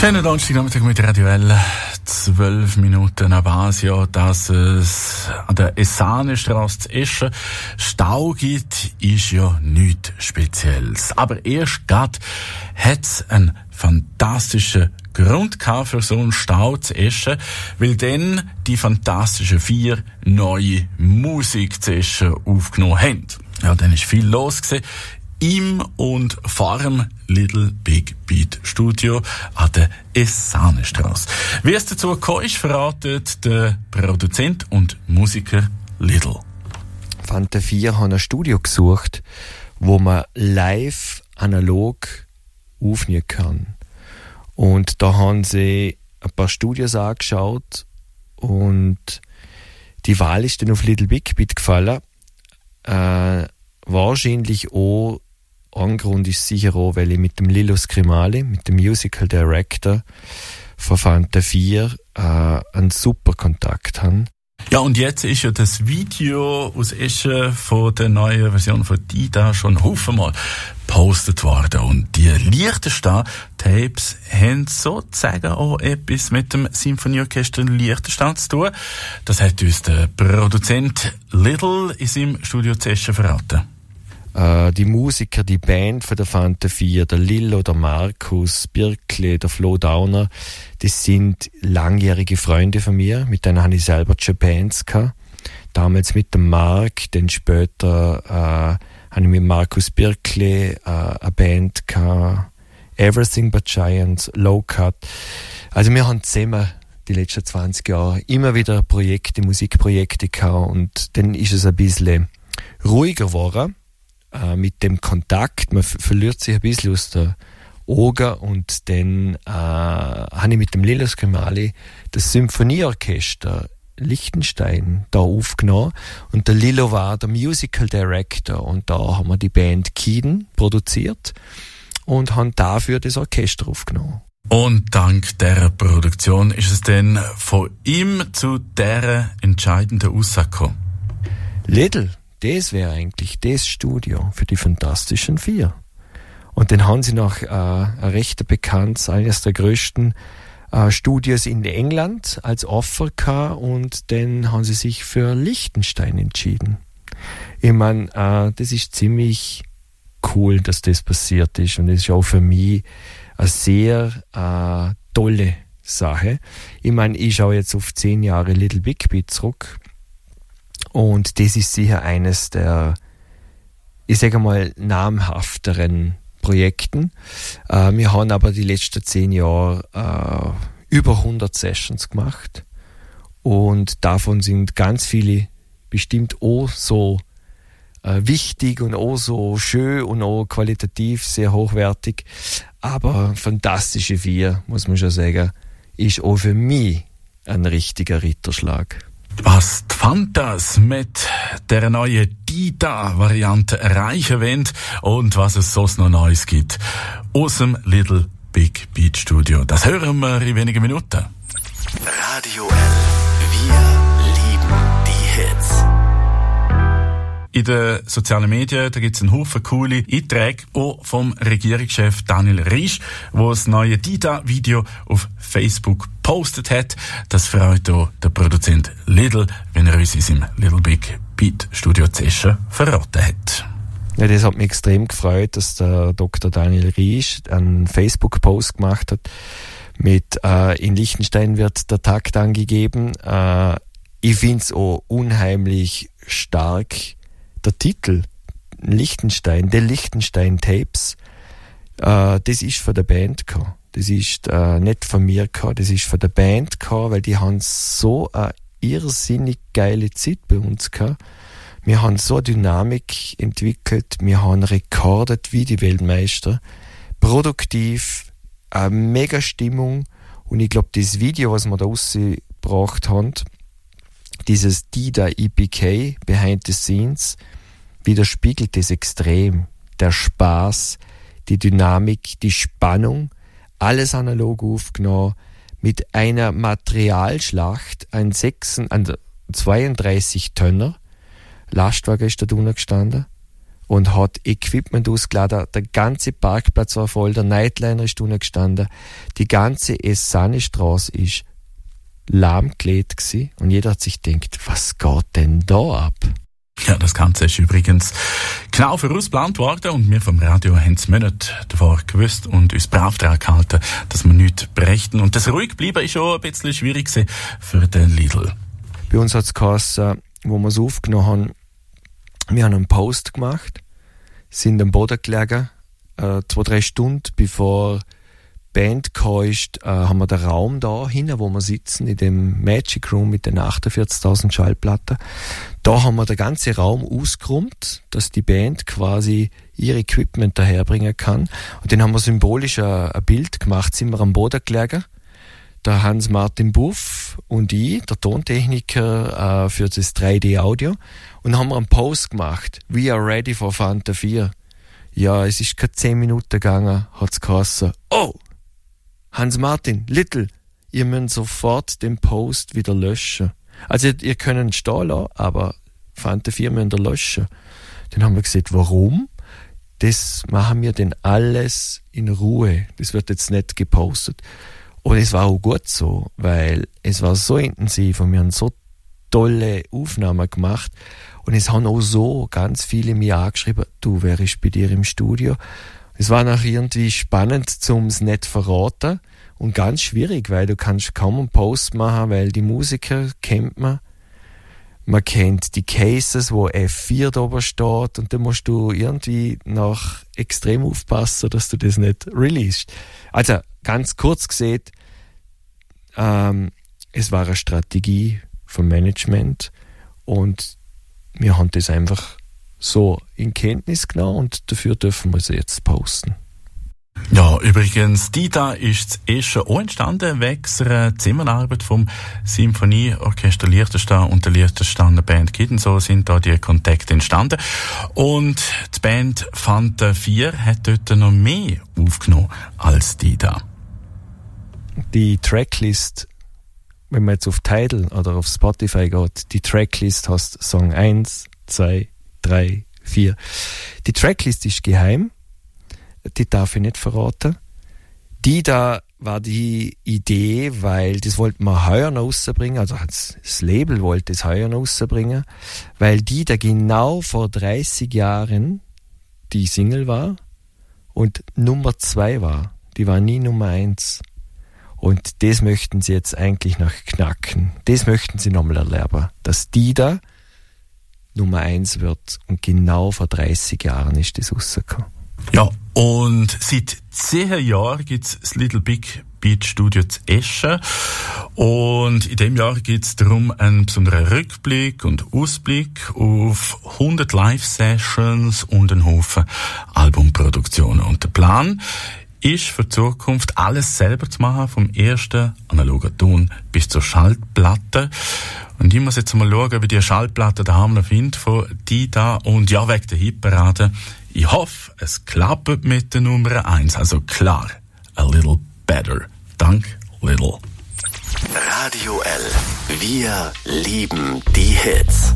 Schönen Donnerstagnachmittag mit Radio L. Zwölf Minuten ab Asia, dass es an der Essanestrasse zu Eschen Stau gibt, ist ja nichts Spezielles. Aber erst grad hat's einen fantastischen Grund für so einen Stau zu Eschen, weil dann die fantastischen vier neue Musik zu Eschen aufgenommen haben. Ja, dann ist viel los gewesen im und vor dem Little Big Beat Studio an der Essanestrasse. Wie es dazu gekommen ist, verratet der Produzent und Musiker Little. Fante 4 haben ein Studio gesucht, wo man live analog aufnehmen kann. Und da haben sie ein paar Studios angeschaut und die Wahl ist dann auf Little Big Beat gefallen. Äh, wahrscheinlich auch ein Grund ist sicher auch, weil ich mit dem Lilo Scrimali, mit dem Musical Director von Fanta 4, äh, einen super Kontakt habe. Ja, und jetzt ist ja das Video aus Eschen von der neuen Version von Dida schon hoffenmal gepostet worden. Und die Liechtenstein Tapes haben sozusagen auch etwas mit dem Symphonieorchester Liechtenstein zu tun. Das hat uns der Produzent Little in seinem Studio zu Eschen verraten. Äh, die Musiker, die Band von der Fanta 4, der Lillo, der Markus Birkle, der Flo Downer, das sind langjährige Freunde von mir, mit denen habe ich selber schon Bands gehabt. Damals mit dem Mark, dann später äh, habe ich mit Markus Birkle äh, eine Band gehabt, Everything But Giants, Low Cut. Also wir haben zusammen die letzten 20 Jahre immer wieder Projekte, Musikprojekte gehabt und dann ist es ein bisschen ruhiger geworden äh, mit dem Kontakt, man verliert sich ein bisschen aus der Augen und dann äh, habe ich mit dem Lila Skrimali das Symphonieorchester Liechtenstein da aufgenommen und der Lilo war der Musical Director und da haben wir die Band Kiden produziert und haben dafür das Orchester aufgenommen. Und dank der Produktion ist es dann von ihm zu der entscheidenden Aussage gekommen. Lidl, das wäre eigentlich das Studio für die Fantastischen Vier. Und dann haben sie noch äh, recht bekanntes, eines der größten äh, Studios in England als Offer gehabt und dann haben sie sich für Liechtenstein entschieden. Ich meine, äh, das ist ziemlich cool, dass das passiert ist und das ist auch für mich eine sehr äh, tolle Sache. Ich meine, ich schaue jetzt auf zehn Jahre Little Big Beat zurück und das ist sicher eines der, ich sage mal, namhafteren Projekten. Äh, wir haben aber die letzten zehn Jahre äh, über 100 Sessions gemacht und davon sind ganz viele bestimmt auch so äh, wichtig und auch so schön und auch qualitativ sehr hochwertig. Aber fantastische vier, muss man schon sagen, ist auch für mich ein richtiger Ritterschlag. Was die Fantas mit der neuen Dita-Variante erreichen wollen und was es sonst noch Neues gibt aus dem Little Big Beat Studio. Das hören wir in wenigen Minuten. Radio L. Wir lieben die Hits in den sozialen Medien, da gibt es einen Haufen coole Einträge, auch vom Regierungschef Daniel Riesch, wo das neue Dida-Video auf Facebook postet hat. Das freut auch der Produzent Lidl, wenn er uns in seinem Little Big Beat Studio Zeschen verraten hat. Ja, das hat mich extrem gefreut, dass der Dr. Daniel Riesch einen Facebook-Post gemacht hat mit äh, in Liechtenstein wird der Takt angegeben. Äh, ich finde es auch unheimlich stark, der Titel Lichtenstein, der Lichtenstein Tapes, äh, das ist von der Band gehabt. Das ist äh, nicht von mir gehabt, das ist von der Band gehabt, weil die haben so eine irrsinnig geile Zeit bei uns gehabt. Wir haben so eine Dynamik entwickelt, wir haben rekordet wie die Weltmeister, produktiv, eine mega Stimmung und ich glaube, das Video, was wir da rausgebracht haben, dieses Dida EPK, Behind the Scenes, widerspiegelt es extrem. Der Spaß, die Dynamik, die Spannung, alles analog aufgenommen, mit einer Materialschlacht, ein 6, ein 32 Tonner, Lastwagen ist da drunter gestanden, und hat Equipment ausgeladen. Der ganze Parkplatz war voll, der Nightliner ist unten gestanden. Die ganze Essane-Straße ist lahmgelegt gewesen. und jeder hat sich gedacht, was geht denn da ab? Ja, das Ganze ist übrigens genau vorausgeplant worden und wir vom Radio haben es nicht davor gewusst und uns brav daran gehalten, dass wir nichts berichten. Und das ruhig bleiben ist schon ein bisschen schwierig für den Lidl. Bei uns hat es geheißen, wo wir es aufgenommen haben, wir haben einen Post gemacht, sind am Boden gelegen, äh, zwei, drei Stunden bevor Band ist, äh, haben wir den Raum da hinten, wo wir sitzen, in dem Magic Room mit den 48.000 Schallplatten. Da haben wir den ganzen Raum ausgeräumt, dass die Band quasi ihr Equipment daherbringen kann. Und dann haben wir symbolisch ein, ein Bild gemacht, sind wir am Boden gelegen. Der Hans-Martin Buff und ich, der Tontechniker äh, für das 3D-Audio. Und haben wir einen Post gemacht. We are ready for Fanta 4. Ja, es ist keine 10 Minuten gegangen, hat's geheißen. Oh! Hans-Martin, Little, ihr müsst sofort den Post wieder löschen. Also ihr, ihr könnt stehen lassen, aber Fanta 4 müsst ihr löschen. Dann haben wir gesagt, warum? Das machen wir denn alles in Ruhe. Das wird jetzt nicht gepostet. Und es war auch gut so, weil es war so intensiv und wir haben so tolle Aufnahmen gemacht. Und es haben auch so ganz viele mir angeschrieben, du wärst bei dir im Studio. Es war noch irgendwie spannend, zum es nicht verraten und ganz schwierig, weil du kannst kaum einen Post machen, weil die Musiker kennt man. Man kennt die Cases, wo F4 da oben steht und dann musst du irgendwie noch extrem aufpassen, dass du das nicht releasest. Also ganz kurz gesehen, ähm, es war eine Strategie vom Management und wir haben das einfach so in Kenntnis genommen und dafür dürfen wir sie jetzt posten. Ja, übrigens, die da ist eh schon auch entstanden wegen einer Zusammenarbeit vom Symphonieorchester Liechtenstein und der Liechtensteiner Band Kid. Und so sind da die Kontakte entstanden. Und die Band Fanta 4 hat dort noch mehr aufgenommen als die da. Die Tracklist, wenn man jetzt auf Tidal oder auf Spotify geht, die Tracklist hast Song 1, 2, drei, vier. Die Tracklist ist geheim, die darf ich nicht verraten. Die da war die Idee, weil das wollten wir heuer noch rausbringen, also das Label wollte es heuer noch rausbringen, weil die da genau vor 30 Jahren die Single war und Nummer zwei war. Die war nie Nummer eins. Und das möchten sie jetzt eigentlich noch knacken. Das möchten sie nochmal erlernen. Dass die da Nummer eins wird. Und genau vor 30 Jahren ist das rausgekommen. Ja, und seit zehn Jahren gibt es das Little Big Beat Studio zu Eschen. Und in dem Jahr geht es darum einen besonderen Rückblick und Ausblick auf 100 Live-Sessions und einen Haufen Albumproduktionen. Und der Plan ist für die Zukunft alles selber zu machen, vom ersten analogen Ton bis zur Schallplatte. Und ich muss jetzt mal schauen, ich die Schallplatte daheim noch finde von die da. Und ja, wegen der Hitparade. Ich hoffe, es klappt mit der Nummer 1. Also klar, a little better. Dank Little. Radio L. Wir lieben die Hits.